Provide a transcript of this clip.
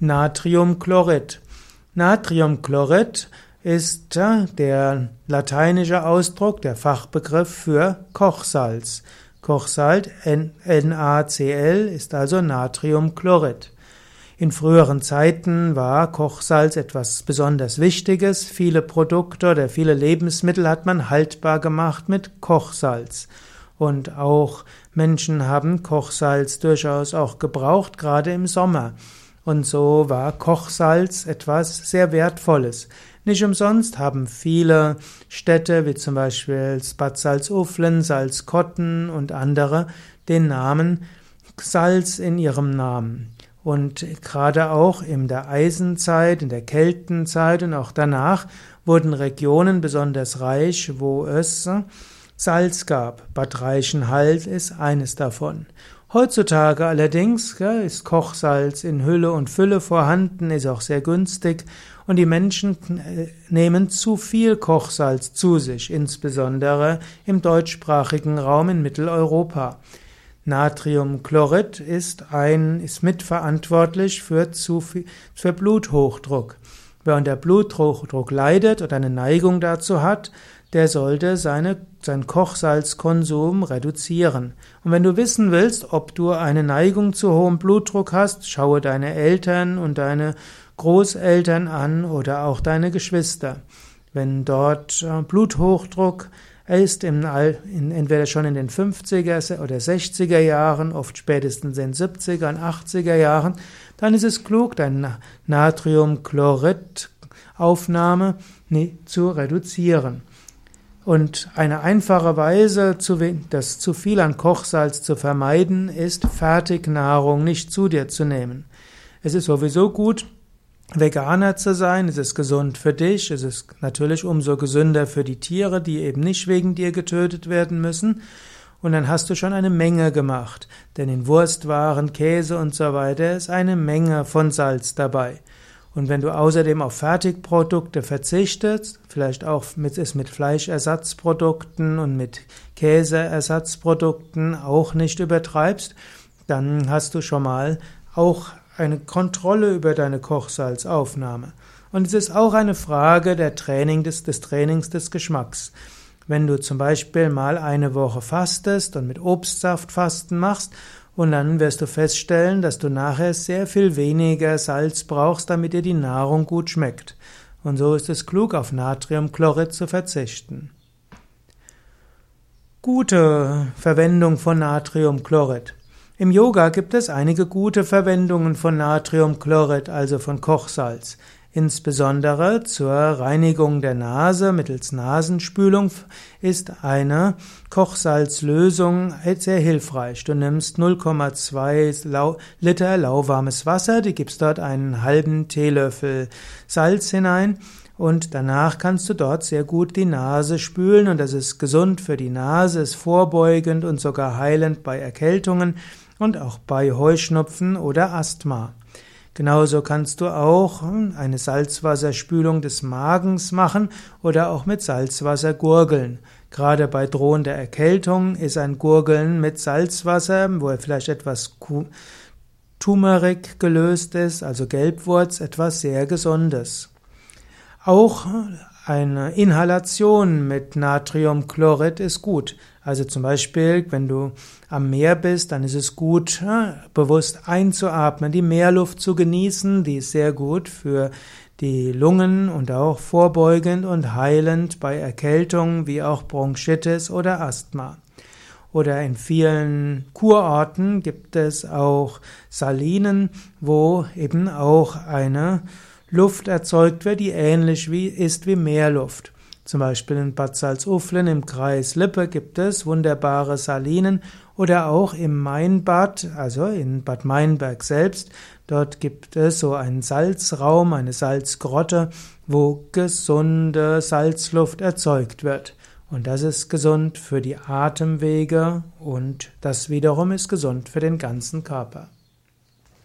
Natriumchlorid. Natriumchlorid ist der lateinische Ausdruck, der Fachbegriff für Kochsalz. Kochsalz NaCl ist also Natriumchlorid. In früheren Zeiten war Kochsalz etwas besonders Wichtiges. Viele Produkte oder viele Lebensmittel hat man haltbar gemacht mit Kochsalz. Und auch Menschen haben Kochsalz durchaus auch gebraucht, gerade im Sommer. Und so war Kochsalz etwas sehr Wertvolles. Nicht umsonst haben viele Städte, wie zum Beispiel Bad Salzuflen, Salzkotten und andere, den Namen Salz in ihrem Namen. Und gerade auch in der Eisenzeit, in der Keltenzeit und auch danach wurden Regionen besonders reich, wo es Salz gab. Bad Reichenhall ist eines davon. Heutzutage allerdings ja, ist Kochsalz in Hülle und Fülle vorhanden, ist auch sehr günstig und die Menschen äh, nehmen zu viel Kochsalz zu sich, insbesondere im deutschsprachigen Raum in Mitteleuropa. Natriumchlorid ist ein, ist mitverantwortlich für zu viel, für Bluthochdruck. Wer unter Bluthochdruck leidet oder eine Neigung dazu hat, der sollte seine, seinen Kochsalzkonsum reduzieren. Und wenn du wissen willst, ob du eine Neigung zu hohem Blutdruck hast, schaue deine Eltern und deine Großeltern an oder auch deine Geschwister. Wenn dort äh, Bluthochdruck ist, im All, in, entweder schon in den 50er oder 60er Jahren, oft spätestens in den 70er und 80er Jahren, dann ist es klug, deine Natriumchlorid-Aufnahme zu reduzieren. Und eine einfache Weise, das zu viel an Kochsalz zu vermeiden, ist Fertignahrung nicht zu dir zu nehmen. Es ist sowieso gut, Veganer zu sein, es ist gesund für dich, es ist natürlich umso gesünder für die Tiere, die eben nicht wegen dir getötet werden müssen. Und dann hast du schon eine Menge gemacht. Denn in Wurstwaren, Käse und so weiter ist eine Menge von Salz dabei. Und wenn du außerdem auf Fertigprodukte verzichtest, vielleicht auch mit, es mit Fleischersatzprodukten und mit Käseersatzprodukten auch nicht übertreibst, dann hast du schon mal auch eine Kontrolle über deine Kochsalzaufnahme. Und es ist auch eine Frage der Training des, des Trainings des Geschmacks. Wenn du zum Beispiel mal eine Woche fastest und mit Obstsaft Fasten machst und dann wirst du feststellen, dass du nachher sehr viel weniger Salz brauchst, damit dir die Nahrung gut schmeckt. Und so ist es klug, auf Natriumchlorid zu verzichten. Gute Verwendung von Natriumchlorid. Im Yoga gibt es einige gute Verwendungen von Natriumchlorid, also von Kochsalz. Insbesondere zur Reinigung der Nase mittels Nasenspülung ist eine Kochsalzlösung sehr hilfreich. Du nimmst 0,2 Liter lauwarmes Wasser, du gibst dort einen halben Teelöffel Salz hinein und danach kannst du dort sehr gut die Nase spülen und das ist gesund für die Nase, ist vorbeugend und sogar heilend bei Erkältungen und auch bei Heuschnupfen oder Asthma. Genauso kannst du auch hm, eine Salzwasserspülung des Magens machen oder auch mit Salzwasser gurgeln. Gerade bei drohender Erkältung ist ein Gurgeln mit Salzwasser, wo er vielleicht etwas Turmeric gelöst ist, also Gelbwurz, etwas sehr Gesundes. Auch eine Inhalation mit Natriumchlorid ist gut. Also zum Beispiel, wenn du am Meer bist, dann ist es gut, bewusst einzuatmen, die Meerluft zu genießen. Die ist sehr gut für die Lungen und auch vorbeugend und heilend bei Erkältung wie auch Bronchitis oder Asthma. Oder in vielen Kurorten gibt es auch Salinen, wo eben auch eine Luft erzeugt wird, die ähnlich wie, ist wie Meerluft. Zum Beispiel in Bad Salzuflen im Kreis Lippe gibt es wunderbare Salinen oder auch im Mainbad, also in Bad Meinberg selbst. Dort gibt es so einen Salzraum, eine Salzgrotte, wo gesunde Salzluft erzeugt wird. Und das ist gesund für die Atemwege und das wiederum ist gesund für den ganzen Körper.